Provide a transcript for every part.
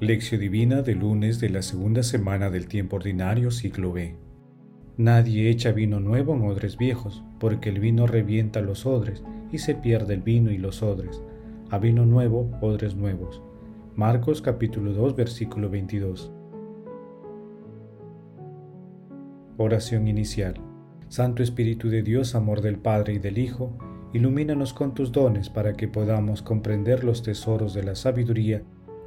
Lección Divina de lunes de la segunda semana del tiempo ordinario, ciclo B. Nadie echa vino nuevo en odres viejos, porque el vino revienta los odres y se pierde el vino y los odres. A vino nuevo, odres nuevos. Marcos capítulo 2, versículo 22. Oración inicial. Santo Espíritu de Dios, amor del Padre y del Hijo, ilumínanos con tus dones para que podamos comprender los tesoros de la sabiduría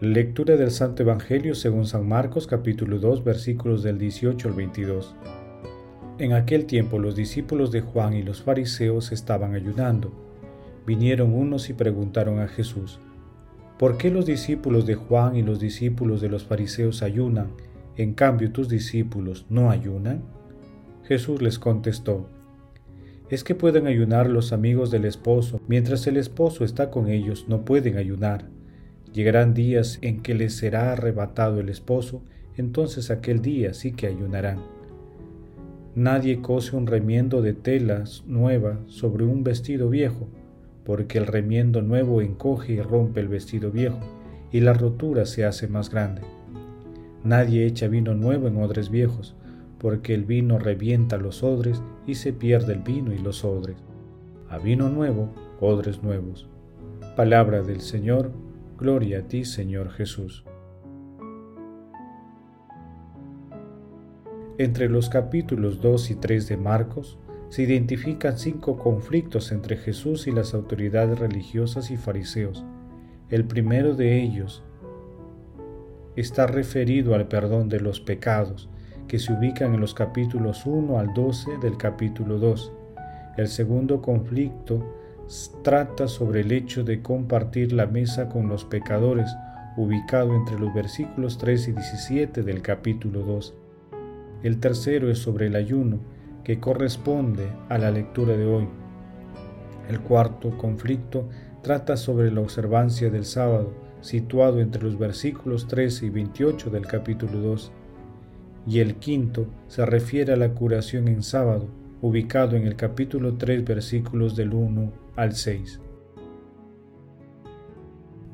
Lectura del Santo Evangelio según San Marcos capítulo 2 versículos del 18 al 22. En aquel tiempo los discípulos de Juan y los fariseos estaban ayunando. Vinieron unos y preguntaron a Jesús, ¿por qué los discípulos de Juan y los discípulos de los fariseos ayunan, en cambio tus discípulos no ayunan? Jesús les contestó, es que pueden ayunar los amigos del esposo, mientras el esposo está con ellos no pueden ayunar Llegarán días en que les será arrebatado el esposo, entonces aquel día sí que ayunarán. Nadie cose un remiendo de telas nueva sobre un vestido viejo, porque el remiendo nuevo encoge y rompe el vestido viejo, y la rotura se hace más grande. Nadie echa vino nuevo en odres viejos, porque el vino revienta los odres y se pierde el vino y los odres. A vino nuevo, odres nuevos. Palabra del Señor, Gloria a ti, Señor Jesús. Entre los capítulos 2 y 3 de Marcos se identifican cinco conflictos entre Jesús y las autoridades religiosas y fariseos. El primero de ellos está referido al perdón de los pecados, que se ubican en los capítulos 1 al 12 del capítulo 2. El segundo conflicto trata sobre el hecho de compartir la mesa con los pecadores, ubicado entre los versículos 3 y 17 del capítulo 2. El tercero es sobre el ayuno, que corresponde a la lectura de hoy. El cuarto conflicto trata sobre la observancia del sábado, situado entre los versículos 13 y 28 del capítulo 2. Y el quinto se refiere a la curación en sábado, ubicado en el capítulo 3 versículos del 1 al 6.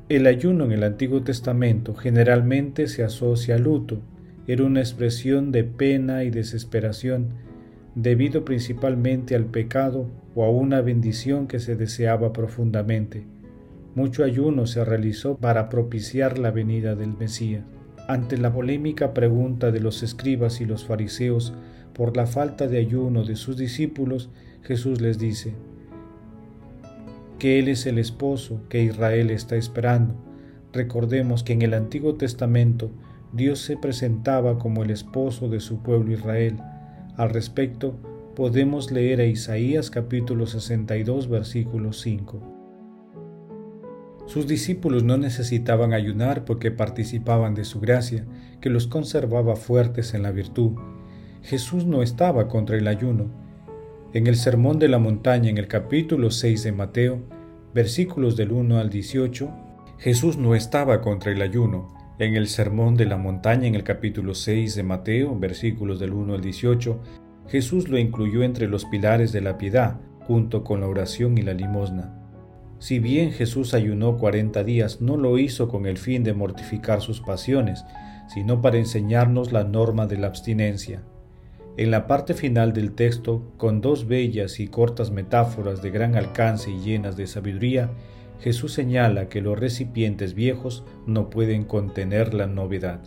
El ayuno en el Antiguo Testamento generalmente se asocia al luto, era una expresión de pena y desesperación, debido principalmente al pecado o a una bendición que se deseaba profundamente. Mucho ayuno se realizó para propiciar la venida del Mesías. Ante la polémica pregunta de los escribas y los fariseos por la falta de ayuno de sus discípulos, Jesús les dice, que Él es el esposo que Israel está esperando. Recordemos que en el Antiguo Testamento Dios se presentaba como el esposo de su pueblo Israel. Al respecto, podemos leer a Isaías capítulo 62 versículo 5. Sus discípulos no necesitaban ayunar porque participaban de su gracia, que los conservaba fuertes en la virtud Jesús no estaba contra el ayuno. En el Sermón de la Montaña, en el capítulo 6 de Mateo, versículos del 1 al 18, Jesús no estaba contra el ayuno. En el Sermón de la Montaña, en el capítulo 6 de Mateo, versículos del 1 al 18, Jesús lo incluyó entre los pilares de la piedad, junto con la oración y la limosna. Si bien Jesús ayunó cuarenta días, no lo hizo con el fin de mortificar sus pasiones, sino para enseñarnos la norma de la abstinencia. En la parte final del texto, con dos bellas y cortas metáforas de gran alcance y llenas de sabiduría, Jesús señala que los recipientes viejos no pueden contener la novedad.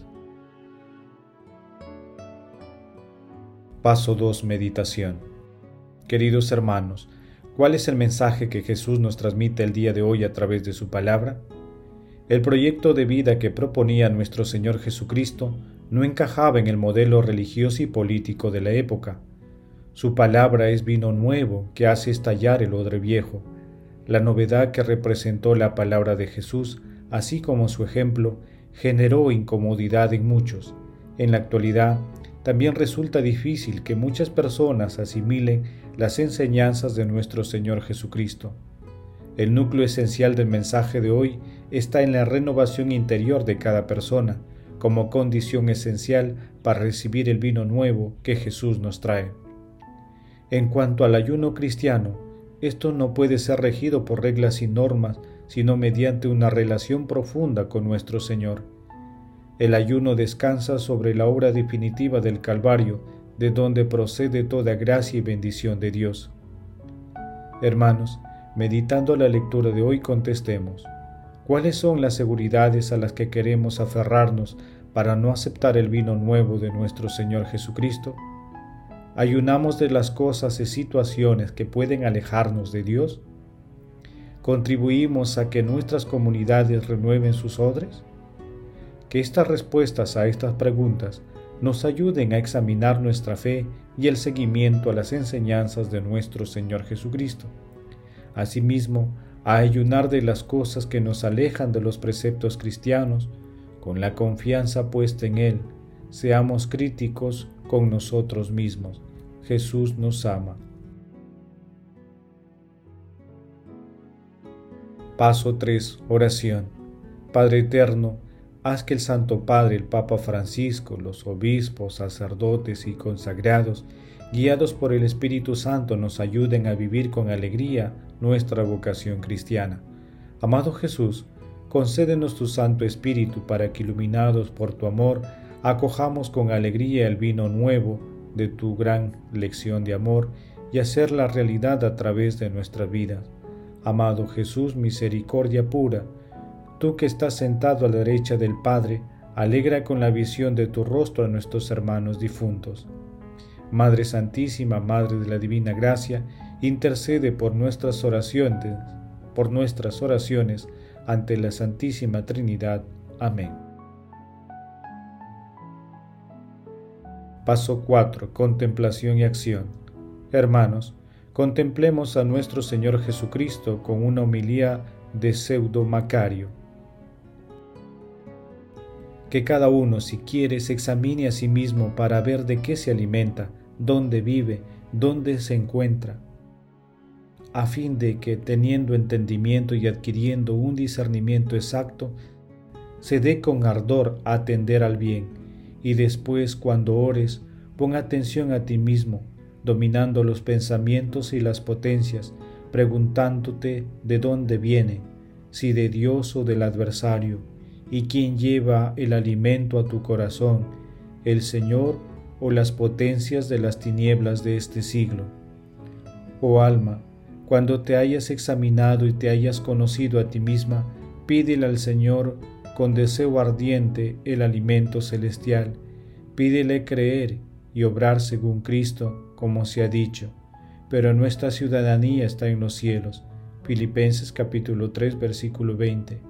Paso 2. Meditación. Queridos hermanos, ¿cuál es el mensaje que Jesús nos transmite el día de hoy a través de su palabra? El proyecto de vida que proponía nuestro Señor Jesucristo no encajaba en el modelo religioso y político de la época. Su palabra es vino nuevo que hace estallar el odre viejo. La novedad que representó la palabra de Jesús, así como su ejemplo, generó incomodidad en muchos. En la actualidad, también resulta difícil que muchas personas asimilen las enseñanzas de nuestro Señor Jesucristo. El núcleo esencial del mensaje de hoy está en la renovación interior de cada persona, como condición esencial para recibir el vino nuevo que Jesús nos trae. En cuanto al ayuno cristiano, esto no puede ser regido por reglas y normas, sino mediante una relación profunda con nuestro Señor. El ayuno descansa sobre la obra definitiva del Calvario, de donde procede toda gracia y bendición de Dios. Hermanos, meditando la lectura de hoy contestemos, ¿cuáles son las seguridades a las que queremos aferrarnos para no aceptar el vino nuevo de nuestro Señor Jesucristo? ¿Ayunamos de las cosas y situaciones que pueden alejarnos de Dios? ¿Contribuimos a que nuestras comunidades renueven sus odres? Que estas respuestas a estas preguntas nos ayuden a examinar nuestra fe y el seguimiento a las enseñanzas de nuestro Señor Jesucristo. Asimismo, a ayunar de las cosas que nos alejan de los preceptos cristianos, con la confianza puesta en Él, seamos críticos con nosotros mismos. Jesús nos ama. Paso 3. Oración. Padre Eterno, haz que el Santo Padre, el Papa Francisco, los obispos, sacerdotes y consagrados, guiados por el Espíritu Santo, nos ayuden a vivir con alegría nuestra vocación cristiana. Amado Jesús, concédenos tu Santo Espíritu para que, iluminados por tu amor, acojamos con alegría el vino nuevo de tu gran lección de amor y hacerla realidad a través de nuestras vidas. Amado Jesús, misericordia pura, tú que estás sentado a la derecha del Padre, alegra con la visión de tu rostro a nuestros hermanos difuntos. Madre Santísima, Madre de la Divina Gracia, intercede por nuestras oraciones, por nuestras oraciones ante la Santísima Trinidad. Amén. Paso 4. Contemplación y acción. Hermanos, contemplemos a nuestro Señor Jesucristo con una homilía de pseudo Macario. Que cada uno, si quiere, se examine a sí mismo para ver de qué se alimenta, dónde vive, dónde se encuentra, a fin de que, teniendo entendimiento y adquiriendo un discernimiento exacto, se dé con ardor a atender al bien, y después, cuando ores, pon atención a ti mismo, dominando los pensamientos y las potencias, preguntándote de dónde viene, si de Dios o del adversario, y quién lleva el alimento a tu corazón, el Señor o las potencias de las tinieblas de este siglo. Oh alma, cuando te hayas examinado y te hayas conocido a ti misma, pídele al Señor con deseo ardiente el alimento celestial. Pídele creer y obrar según Cristo, como se ha dicho. Pero nuestra ciudadanía está en los cielos. Filipenses capítulo 3 versículo 20.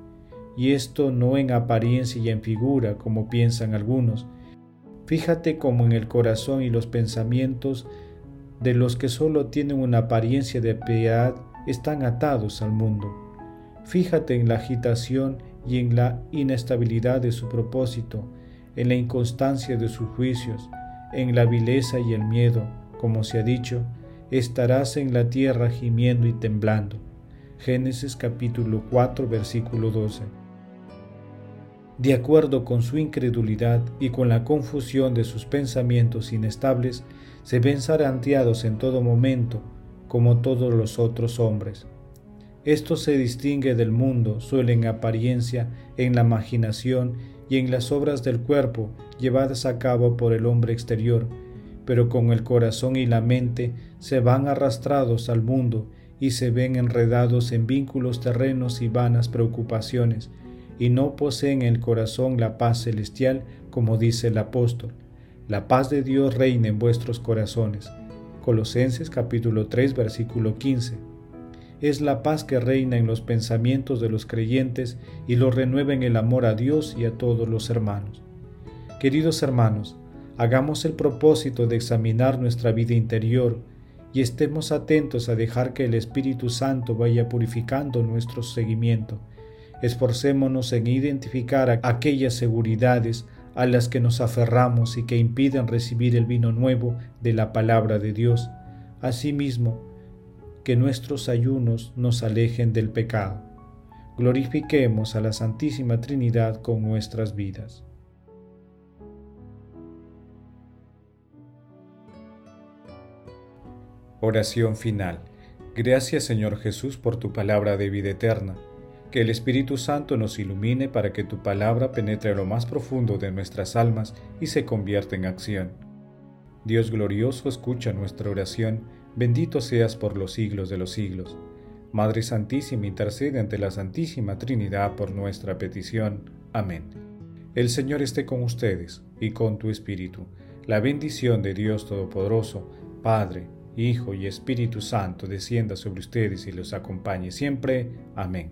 Y esto no en apariencia y en figura, como piensan algunos. Fíjate como en el corazón y los pensamientos de los que solo tienen una apariencia de piedad están atados al mundo. Fíjate en la agitación y en la inestabilidad de su propósito, en la inconstancia de sus juicios, en la vileza y el miedo, como se ha dicho, estarás en la tierra gimiendo y temblando. Génesis capítulo 4 versículo 12. De acuerdo con su incredulidad y con la confusión de sus pensamientos inestables, se ven zaranteados en todo momento, como todos los otros hombres. Esto se distingue del mundo solo en apariencia, en la imaginación y en las obras del cuerpo llevadas a cabo por el hombre exterior, pero con el corazón y la mente se van arrastrados al mundo y se ven enredados en vínculos terrenos y vanas preocupaciones, y no poseen en el corazón la paz celestial, como dice el apóstol. La paz de Dios reina en vuestros corazones. Colosenses capítulo 3 versículo 15. Es la paz que reina en los pensamientos de los creyentes y los renueva en el amor a Dios y a todos los hermanos. Queridos hermanos, hagamos el propósito de examinar nuestra vida interior y estemos atentos a dejar que el Espíritu Santo vaya purificando nuestro seguimiento. Esforcémonos en identificar aquellas seguridades a las que nos aferramos y que impiden recibir el vino nuevo de la palabra de Dios. Asimismo, que nuestros ayunos nos alejen del pecado. Glorifiquemos a la Santísima Trinidad con nuestras vidas. Oración final. Gracias Señor Jesús por tu palabra de vida eterna. Que el Espíritu Santo nos ilumine para que tu palabra penetre a lo más profundo de nuestras almas y se convierta en acción. Dios glorioso, escucha nuestra oración, bendito seas por los siglos de los siglos. Madre Santísima, intercede ante la Santísima Trinidad por nuestra petición. Amén. El Señor esté con ustedes y con tu Espíritu. La bendición de Dios Todopoderoso, Padre, Hijo y Espíritu Santo, descienda sobre ustedes y los acompañe siempre. Amén.